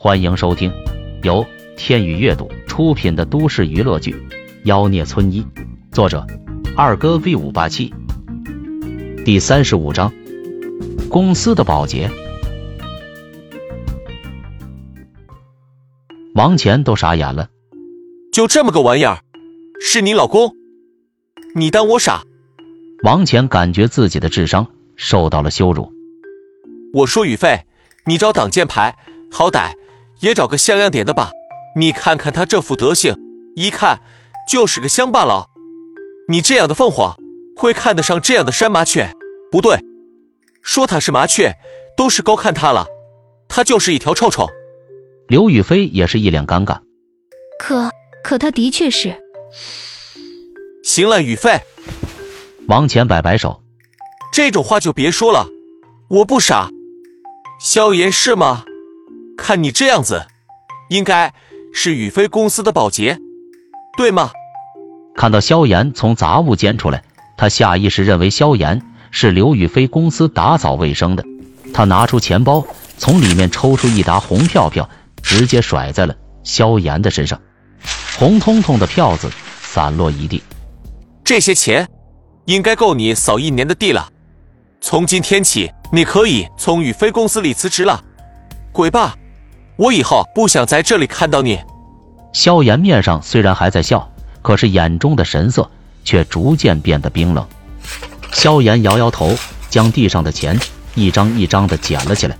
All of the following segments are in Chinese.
欢迎收听由天宇阅读出品的都市娱乐剧《妖孽村医》，作者二哥 V 五八七，第三十五章，公司的保洁。王乾都傻眼了，就这么个玩意儿，是你老公？你当我傻？王乾感觉自己的智商受到了羞辱。我说宇飞，你找挡箭牌，好歹。也找个像样点的吧，你看看他这副德行，一看就是个乡巴佬。你这样的凤凰会看得上这样的山麻雀？不对，说他是麻雀都是高看他了，他就是一条臭臭。刘雨飞也是一脸尴尬。可可他的确是。行了，雨飞。王乾摆摆手，这种话就别说了，我不傻。萧炎是吗？看你这样子，应该是宇飞公司的保洁，对吗？看到萧炎从杂物间出来，他下意识认为萧炎是刘宇飞公司打扫卫生的。他拿出钱包，从里面抽出一沓红票票，直接甩在了萧炎的身上，红彤彤的票子散落一地。这些钱应该够你扫一年的地了。从今天起，你可以从宇飞公司里辞职了，滚吧！我以后不想在这里看到你。萧炎面上虽然还在笑，可是眼中的神色却逐渐变得冰冷。萧炎摇摇头，将地上的钱一张一张的捡了起来。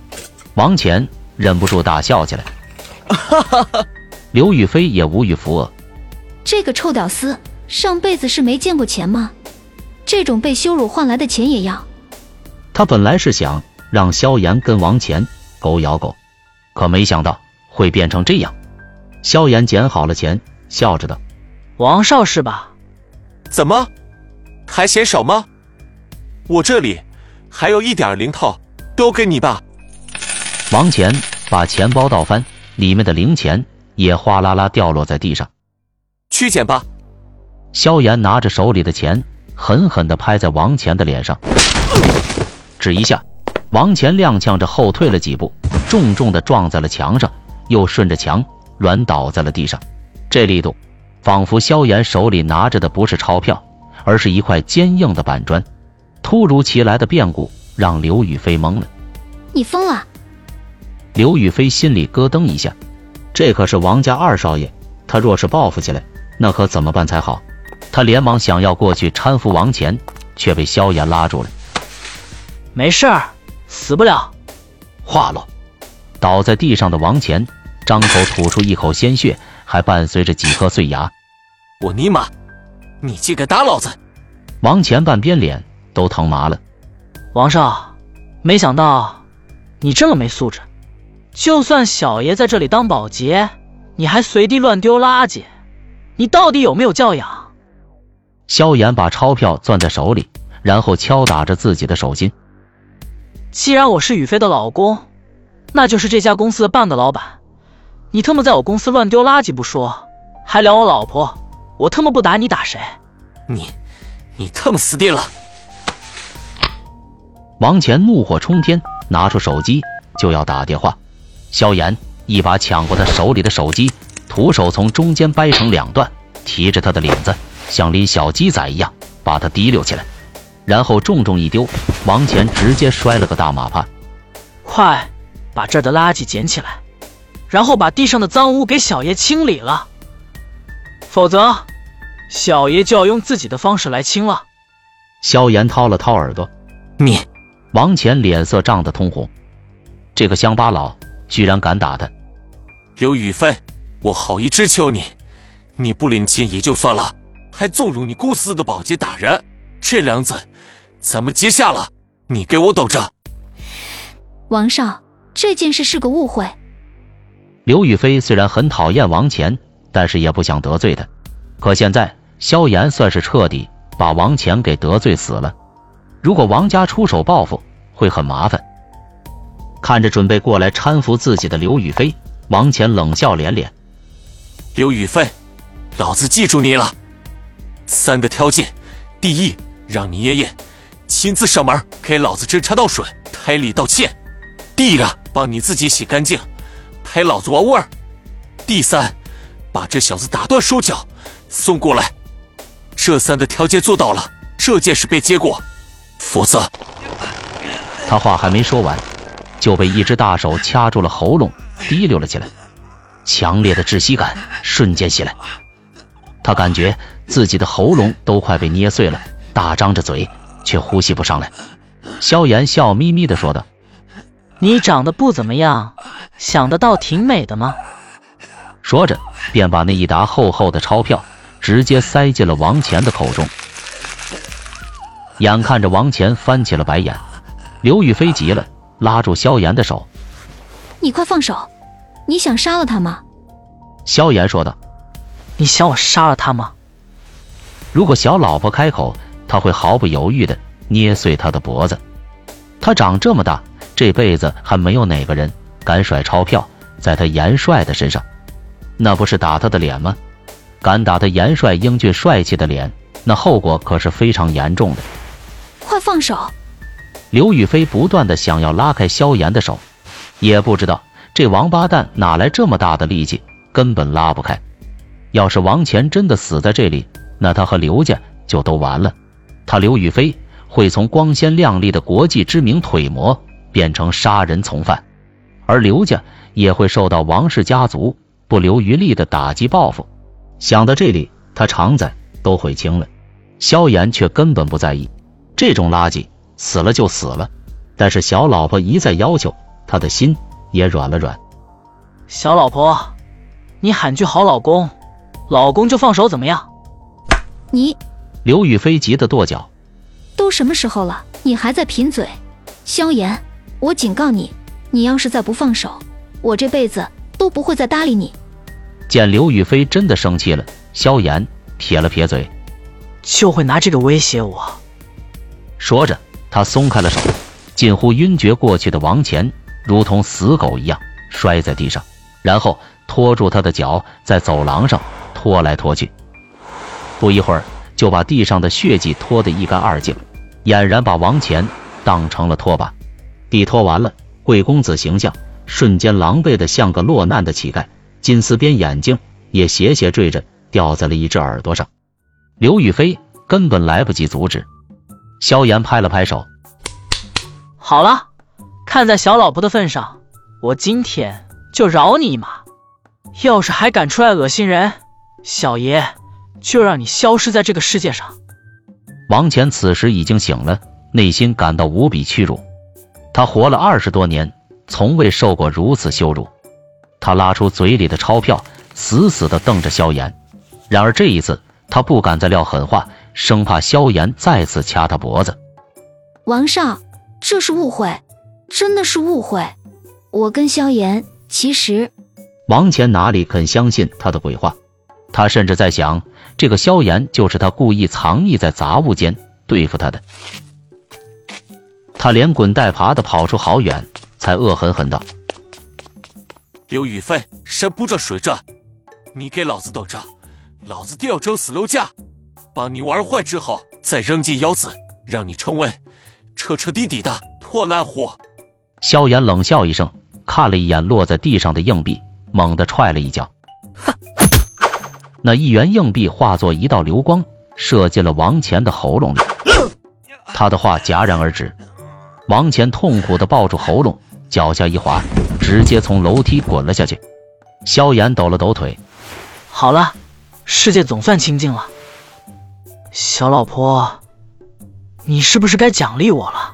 王乾忍不住大笑起来。哈哈哈！刘雨菲也无语扶额。这个臭屌丝上辈子是没见过钱吗？这种被羞辱换来的钱也要？他本来是想让萧炎跟王乾狗咬狗。可没想到会变成这样。萧炎捡好了钱，笑着道：“王少是吧？怎么还嫌少吗？我这里还有一点零头，都给你吧。”王乾把钱包倒翻，里面的零钱也哗啦啦掉落在地上。去捡吧。萧炎拿着手里的钱，狠狠地拍在王乾的脸上，只一下，王乾踉跄着后退了几步。重重的撞在了墙上，又顺着墙软倒在了地上。这力度，仿佛萧炎手里拿着的不是钞票，而是一块坚硬的板砖。突如其来的变故让刘宇飞懵了。你疯了！刘宇飞心里咯噔一下，这可是王家二少爷，他若是报复起来，那可怎么办才好？他连忙想要过去搀扶王乾，却被萧炎拉住了。没事儿，死不了。话落。倒在地上的王乾张口吐出一口鲜血，还伴随着几颗碎牙。我尼玛，你竟敢打老子！王乾半边脸都疼麻了。王少，没想到你这么没素质。就算小爷在这里当保洁，你还随地乱丢垃圾，你到底有没有教养？萧炎把钞票攥在手里，然后敲打着自己的手心。既然我是雨飞的老公。那就是这家公司的半个老板，你他妈在我公司乱丢垃圾不说，还撩我老婆，我他妈不打你打谁？你，你他妈死定了！王乾怒火冲天，拿出手机就要打电话，萧炎一把抢过他手里的手机，徒手从中间掰成两段，提着他的领子，像拎小鸡仔一样把他提溜起来，然后重重一丢，王乾直接摔了个大马趴。快！把这儿的垃圾捡起来，然后把地上的脏污给小爷清理了，否则小爷就要用自己的方式来清了。萧炎掏了掏耳朵，你王乾脸色涨得通红，这个乡巴佬居然敢打他！刘宇飞，我好意之求你，你不领情也就算了，还纵容你公司的保洁打人，这梁子咱们结下了，你给我等着！王少。这件事是个误会。刘雨飞虽然很讨厌王乾，但是也不想得罪他。可现在萧炎算是彻底把王乾给得罪死了。如果王家出手报复，会很麻烦。看着准备过来搀扶自己的刘雨飞，王乾冷笑连连：“刘雨飞，老子记住你了。三个条件：第一，让你爷爷亲自上门给老子斟茶倒水、赔礼道歉；第二个。”帮你自己洗干净，陪老子玩味儿。第三，把这小子打断手脚，送过来。这三个条件做到了，这件事被接过。否则，他话还没说完，就被一只大手掐住了喉咙，滴溜了起来。强烈的窒息感瞬间袭来，他感觉自己的喉咙都快被捏碎了，大张着嘴却呼吸不上来。萧炎笑眯眯的说道：“你长得不怎么样，想得到挺美的吗？”说着，便把那一沓厚厚的钞票直接塞进了王乾的口中。眼看着王乾翻起了白眼，刘雨飞急了，拉住萧炎的手：“你快放手！”你想杀了他吗？萧炎说道。你想我杀了他吗？如果小老婆开口，他会毫不犹豫的捏碎她的脖子。他长这么大，这辈子还没有哪个人敢甩钞票在他严帅的身上，那不是打他的脸吗？敢打他严帅英俊帅气的脸，那后果可是非常严重的。快放手！刘雨飞不断的想要拉开萧炎的手，也不知道。这王八蛋哪来这么大的力气？根本拉不开。要是王乾真的死在这里，那他和刘家就都完了。他刘宇飞会从光鲜亮丽的国际知名腿模变成杀人从犯，而刘家也会受到王氏家族不留余力的打击报复。想到这里，他肠子都悔青了。萧炎却根本不在意，这种垃圾死了就死了。但是小老婆一再要求，他的心。也软了软，小老婆，你喊句好老公，老公就放手，怎么样？你，刘雨飞急得跺脚，都什么时候了，你还在贫嘴？萧炎，我警告你，你要是再不放手，我这辈子都不会再搭理你。见刘雨飞真的生气了，萧炎撇了撇嘴，就会拿这个威胁我。说着，他松开了手，近乎晕厥过去的王乾。如同死狗一样摔在地上，然后拖住他的脚，在走廊上拖来拖去。不一会儿，就把地上的血迹拖得一干二净，俨然把王乾当成了拖把。地拖完了，贵公子形象瞬间狼狈的像个落难的乞丐，金丝边眼睛也斜斜坠着，掉在了一只耳朵上。刘雨飞根本来不及阻止，萧炎拍了拍手，好了。看在小老婆的份上，我今天就饶你一马。要是还敢出来恶心人，小爷就让你消失在这个世界上。王乾此时已经醒了，内心感到无比屈辱。他活了二十多年，从未受过如此羞辱。他拉出嘴里的钞票，死死地瞪着萧炎。然而这一次，他不敢再撂狠话，生怕萧炎再次掐他脖子。王少，这是误会。真的是误会，我跟萧炎其实……王乾哪里肯相信他的鬼话？他甚至在想，这个萧炎就是他故意藏匿在杂物间对付他的。他连滚带爬的跑出好远，才恶狠狠道：“刘宇飞，山不转水转，你给老子等着！老子定要整死刘家，把你玩坏之后再扔进窑子，让你成为彻彻底底的破烂货！”萧炎冷笑一声，看了一眼落在地上的硬币，猛地踹了一脚，那一元硬币化作一道流光，射进了王乾的喉咙里。他的话戛然而止，王乾痛苦地抱住喉咙，脚下一滑，直接从楼梯滚了下去。萧炎抖了抖腿，好了，世界总算清静了。小老婆，你是不是该奖励我了？